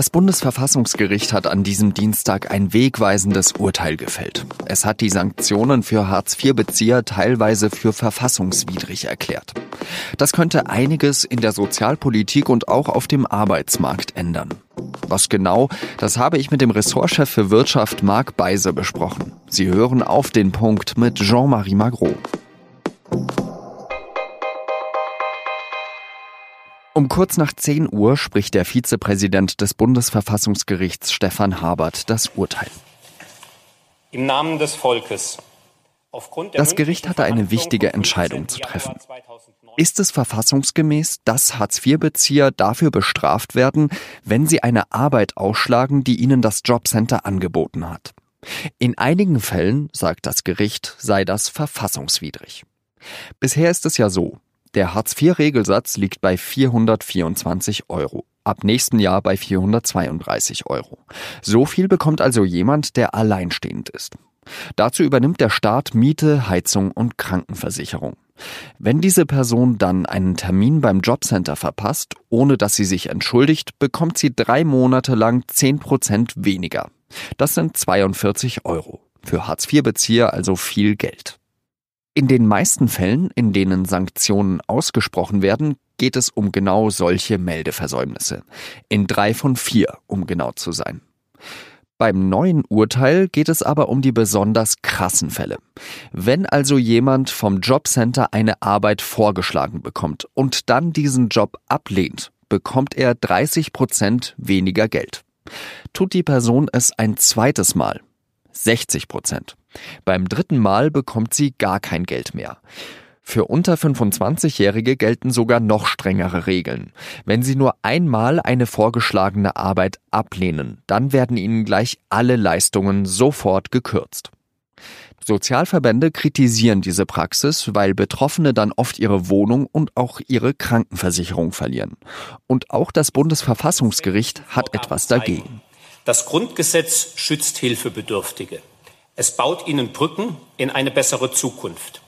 Das Bundesverfassungsgericht hat an diesem Dienstag ein wegweisendes Urteil gefällt. Es hat die Sanktionen für Hartz-IV-Bezieher teilweise für verfassungswidrig erklärt. Das könnte einiges in der Sozialpolitik und auch auf dem Arbeitsmarkt ändern. Was genau, das habe ich mit dem Ressortchef für Wirtschaft Marc Beise besprochen. Sie hören auf den Punkt mit Jean-Marie Magro. Um kurz nach 10 Uhr spricht der Vizepräsident des Bundesverfassungsgerichts Stefan Habert das Urteil. Im Namen des Volkes. Das Gericht hatte eine wichtige Entscheidung zu treffen. Ist es verfassungsgemäß, dass Hartz-IV-Bezieher dafür bestraft werden, wenn sie eine Arbeit ausschlagen, die ihnen das Jobcenter angeboten hat? In einigen Fällen, sagt das Gericht, sei das verfassungswidrig. Bisher ist es ja so, der Hartz-IV-Regelsatz liegt bei 424 Euro. Ab nächsten Jahr bei 432 Euro. So viel bekommt also jemand, der alleinstehend ist. Dazu übernimmt der Staat Miete, Heizung und Krankenversicherung. Wenn diese Person dann einen Termin beim Jobcenter verpasst, ohne dass sie sich entschuldigt, bekommt sie drei Monate lang 10 Prozent weniger. Das sind 42 Euro. Für Hartz-IV-Bezieher also viel Geld. In den meisten Fällen, in denen Sanktionen ausgesprochen werden, geht es um genau solche Meldeversäumnisse. In drei von vier, um genau zu sein. Beim neuen Urteil geht es aber um die besonders krassen Fälle. Wenn also jemand vom Jobcenter eine Arbeit vorgeschlagen bekommt und dann diesen Job ablehnt, bekommt er 30 Prozent weniger Geld. Tut die Person es ein zweites Mal, 60 Prozent. Beim dritten Mal bekommt sie gar kein Geld mehr. Für unter 25-Jährige gelten sogar noch strengere Regeln. Wenn sie nur einmal eine vorgeschlagene Arbeit ablehnen, dann werden ihnen gleich alle Leistungen sofort gekürzt. Sozialverbände kritisieren diese Praxis, weil Betroffene dann oft ihre Wohnung und auch ihre Krankenversicherung verlieren. Und auch das Bundesverfassungsgericht hat etwas dagegen. Das Grundgesetz schützt Hilfebedürftige. Es baut ihnen Brücken in eine bessere Zukunft.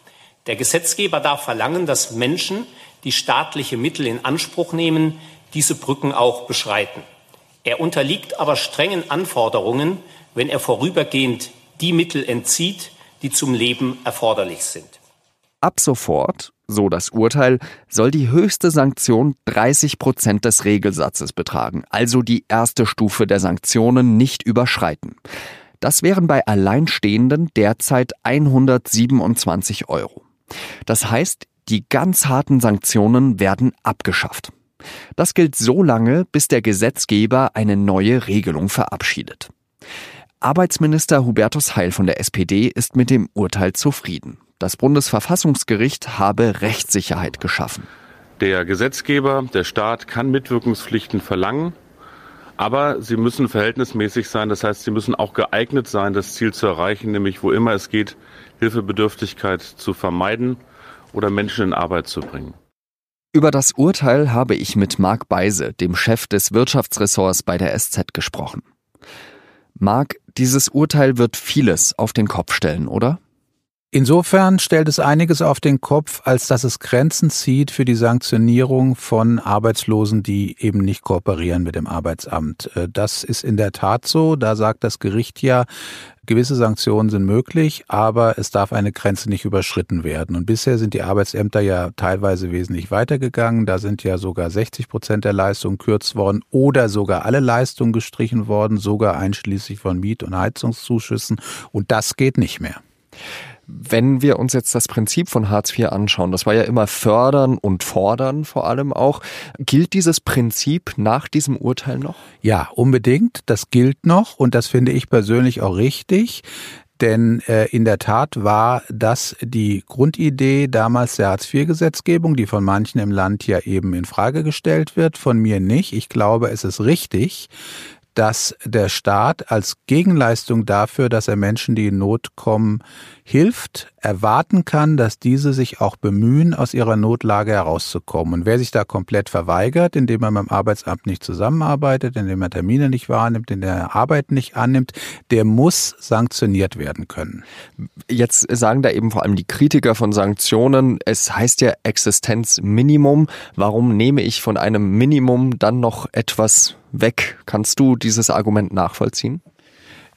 Der Gesetzgeber darf verlangen, dass Menschen, die staatliche Mittel in Anspruch nehmen, diese Brücken auch beschreiten. Er unterliegt aber strengen Anforderungen, wenn er vorübergehend die Mittel entzieht, die zum Leben erforderlich sind. Ab sofort, so das Urteil, soll die höchste Sanktion 30 Prozent des Regelsatzes betragen, also die erste Stufe der Sanktionen nicht überschreiten. Das wären bei Alleinstehenden derzeit 127 Euro. Das heißt, die ganz harten Sanktionen werden abgeschafft. Das gilt so lange, bis der Gesetzgeber eine neue Regelung verabschiedet. Arbeitsminister Hubertus Heil von der SPD ist mit dem Urteil zufrieden. Das Bundesverfassungsgericht habe Rechtssicherheit geschaffen. Der Gesetzgeber, der Staat kann Mitwirkungspflichten verlangen. Aber sie müssen verhältnismäßig sein. Das heißt, sie müssen auch geeignet sein, das Ziel zu erreichen, nämlich wo immer es geht, Hilfebedürftigkeit zu vermeiden oder Menschen in Arbeit zu bringen. Über das Urteil habe ich mit Marc Beise, dem Chef des Wirtschaftsressorts bei der SZ, gesprochen. Marc, dieses Urteil wird vieles auf den Kopf stellen, oder? Insofern stellt es einiges auf den Kopf, als dass es Grenzen zieht für die Sanktionierung von Arbeitslosen, die eben nicht kooperieren mit dem Arbeitsamt. Äh, das ist in der Tat so. Da sagt das Gericht ja, gewisse Sanktionen sind möglich, aber es darf eine Grenze nicht überschritten werden. Und bisher sind die Arbeitsämter ja teilweise wesentlich weitergegangen. Da sind ja sogar 60 Prozent der Leistungen kürzt worden oder sogar alle Leistungen gestrichen worden, sogar einschließlich von Miet- und Heizungszuschüssen. Und das geht nicht mehr. Wenn wir uns jetzt das Prinzip von Hartz IV anschauen, das war ja immer fördern und fordern vor allem auch. Gilt dieses Prinzip nach diesem Urteil noch? Ja, unbedingt. Das gilt noch und das finde ich persönlich auch richtig. Denn äh, in der Tat war das die Grundidee damals der Hartz-IV-Gesetzgebung, die von manchen im Land ja eben in Frage gestellt wird, von mir nicht. Ich glaube, es ist richtig, dass der Staat als Gegenleistung dafür, dass er Menschen, die in Not kommen, hilft, erwarten kann, dass diese sich auch bemühen, aus ihrer Notlage herauszukommen. Und wer sich da komplett verweigert, indem er beim Arbeitsamt nicht zusammenarbeitet, indem er Termine nicht wahrnimmt, indem er Arbeit nicht annimmt, der muss sanktioniert werden können. Jetzt sagen da eben vor allem die Kritiker von Sanktionen, es heißt ja Existenzminimum. Warum nehme ich von einem Minimum dann noch etwas weg? Kannst du dieses Argument nachvollziehen?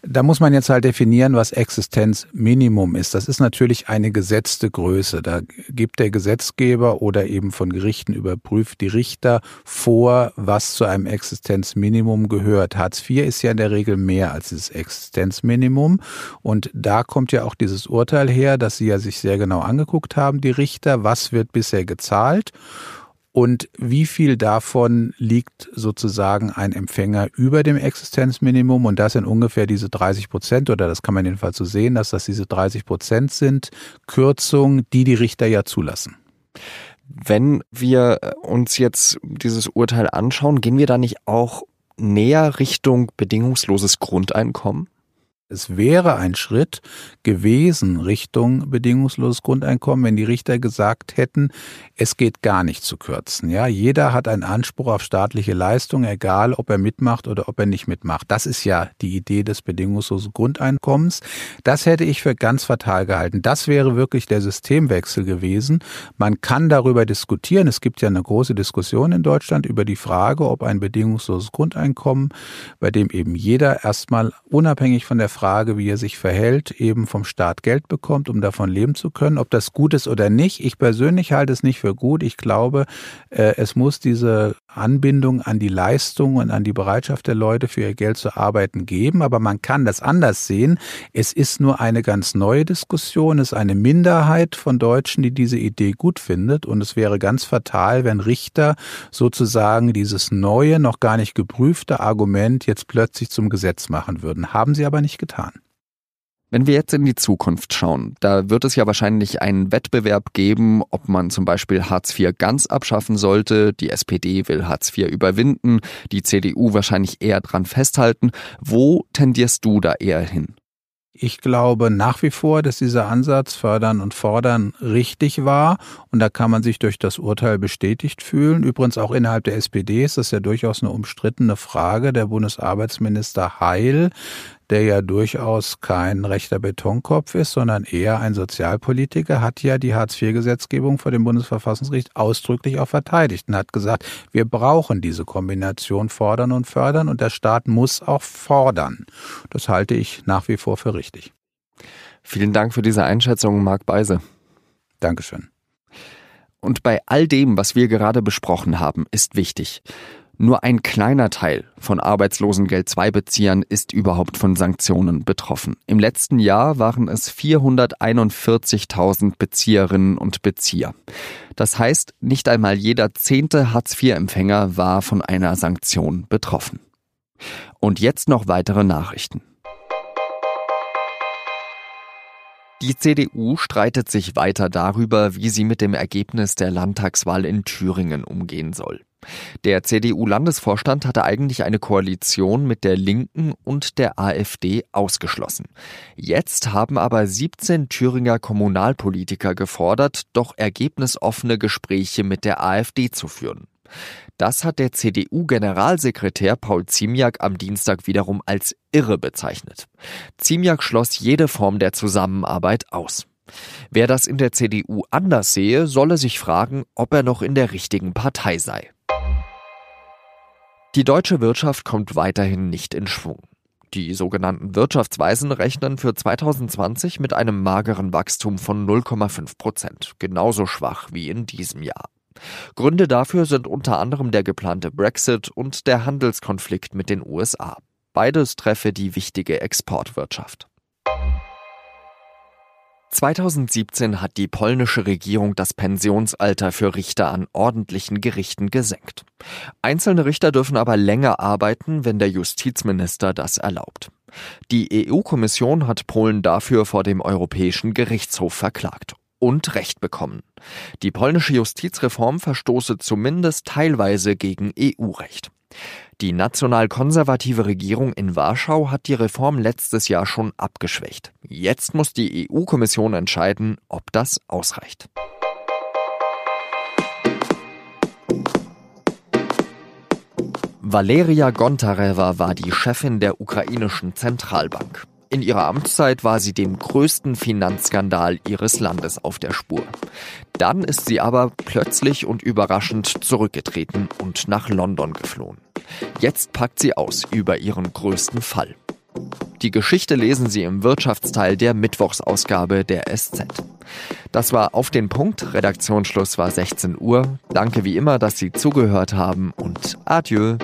Da muss man jetzt halt definieren, was Existenzminimum ist. Das ist natürlich eine gesetzte Größe. Da gibt der Gesetzgeber oder eben von Gerichten überprüft die Richter vor, was zu einem Existenzminimum gehört. Hartz IV ist ja in der Regel mehr als dieses Existenzminimum. Und da kommt ja auch dieses Urteil her, dass sie ja sich sehr genau angeguckt haben, die Richter, was wird bisher gezahlt und wie viel davon liegt sozusagen ein Empfänger über dem Existenzminimum und das sind ungefähr diese 30 Prozent oder das kann man jedenfalls so sehen, dass das diese 30 Prozent sind, Kürzungen, die die Richter ja zulassen. Wenn wir uns jetzt dieses Urteil anschauen, gehen wir da nicht auch näher Richtung bedingungsloses Grundeinkommen? Es wäre ein Schritt gewesen Richtung bedingungsloses Grundeinkommen, wenn die Richter gesagt hätten, es geht gar nicht zu kürzen. Ja, jeder hat einen Anspruch auf staatliche Leistung, egal ob er mitmacht oder ob er nicht mitmacht. Das ist ja die Idee des bedingungslosen Grundeinkommens. Das hätte ich für ganz fatal gehalten. Das wäre wirklich der Systemwechsel gewesen. Man kann darüber diskutieren. Es gibt ja eine große Diskussion in Deutschland über die Frage, ob ein bedingungsloses Grundeinkommen, bei dem eben jeder erstmal unabhängig von der Frage, wie er sich verhält, eben vom Staat Geld bekommt, um davon leben zu können. Ob das gut ist oder nicht, ich persönlich halte es nicht für gut. Ich glaube, äh, es muss diese Anbindung an die Leistung und an die Bereitschaft der Leute für ihr Geld zu arbeiten geben. Aber man kann das anders sehen. Es ist nur eine ganz neue Diskussion. Es ist eine Minderheit von Deutschen, die diese Idee gut findet. Und es wäre ganz fatal, wenn Richter sozusagen dieses neue, noch gar nicht geprüfte Argument jetzt plötzlich zum Gesetz machen würden. Haben sie aber nicht getan. Wenn wir jetzt in die Zukunft schauen, da wird es ja wahrscheinlich einen Wettbewerb geben, ob man zum Beispiel Hartz IV ganz abschaffen sollte. Die SPD will Hartz IV überwinden, die CDU wahrscheinlich eher dran festhalten. Wo tendierst du da eher hin? Ich glaube nach wie vor, dass dieser Ansatz fördern und fordern richtig war und da kann man sich durch das Urteil bestätigt fühlen. Übrigens auch innerhalb der SPD ist das ja durchaus eine umstrittene Frage. Der Bundesarbeitsminister Heil der ja durchaus kein rechter Betonkopf ist, sondern eher ein Sozialpolitiker, hat ja die Hartz-IV-Gesetzgebung vor dem Bundesverfassungsgericht ausdrücklich auch verteidigt und hat gesagt, wir brauchen diese Kombination fordern und fördern und der Staat muss auch fordern. Das halte ich nach wie vor für richtig. Vielen Dank für diese Einschätzung, Marc Beise. Dankeschön. Und bei all dem, was wir gerade besprochen haben, ist wichtig. Nur ein kleiner Teil von Arbeitslosengeld II-Beziehern ist überhaupt von Sanktionen betroffen. Im letzten Jahr waren es 441.000 Bezieherinnen und Bezieher. Das heißt, nicht einmal jeder zehnte Hartz-IV-Empfänger war von einer Sanktion betroffen. Und jetzt noch weitere Nachrichten. Die CDU streitet sich weiter darüber, wie sie mit dem Ergebnis der Landtagswahl in Thüringen umgehen soll. Der CDU-Landesvorstand hatte eigentlich eine Koalition mit der Linken und der AfD ausgeschlossen. Jetzt haben aber 17 Thüringer Kommunalpolitiker gefordert, doch ergebnisoffene Gespräche mit der AfD zu führen. Das hat der CDU-Generalsekretär Paul Ziemiak am Dienstag wiederum als irre bezeichnet. Ziemiak schloss jede Form der Zusammenarbeit aus. Wer das in der CDU anders sehe, solle sich fragen, ob er noch in der richtigen Partei sei. Die deutsche Wirtschaft kommt weiterhin nicht in Schwung. Die sogenannten Wirtschaftsweisen rechnen für 2020 mit einem mageren Wachstum von 0,5 Prozent, genauso schwach wie in diesem Jahr. Gründe dafür sind unter anderem der geplante Brexit und der Handelskonflikt mit den USA. Beides treffe die wichtige Exportwirtschaft. 2017 hat die polnische Regierung das Pensionsalter für Richter an ordentlichen Gerichten gesenkt. Einzelne Richter dürfen aber länger arbeiten, wenn der Justizminister das erlaubt. Die EU-Kommission hat Polen dafür vor dem Europäischen Gerichtshof verklagt und Recht bekommen. Die polnische Justizreform verstoße zumindest teilweise gegen EU-Recht. Die national-konservative Regierung in Warschau hat die Reform letztes Jahr schon abgeschwächt. Jetzt muss die EU-Kommission entscheiden, ob das ausreicht. Valeria Gontareva war die Chefin der ukrainischen Zentralbank. In ihrer Amtszeit war sie dem größten Finanzskandal ihres Landes auf der Spur. Dann ist sie aber plötzlich und überraschend zurückgetreten und nach London geflohen. Jetzt packt sie aus über ihren größten Fall. Die Geschichte lesen Sie im Wirtschaftsteil der Mittwochsausgabe der SZ. Das war auf den Punkt. Redaktionsschluss war 16 Uhr. Danke wie immer, dass Sie zugehört haben und adieu.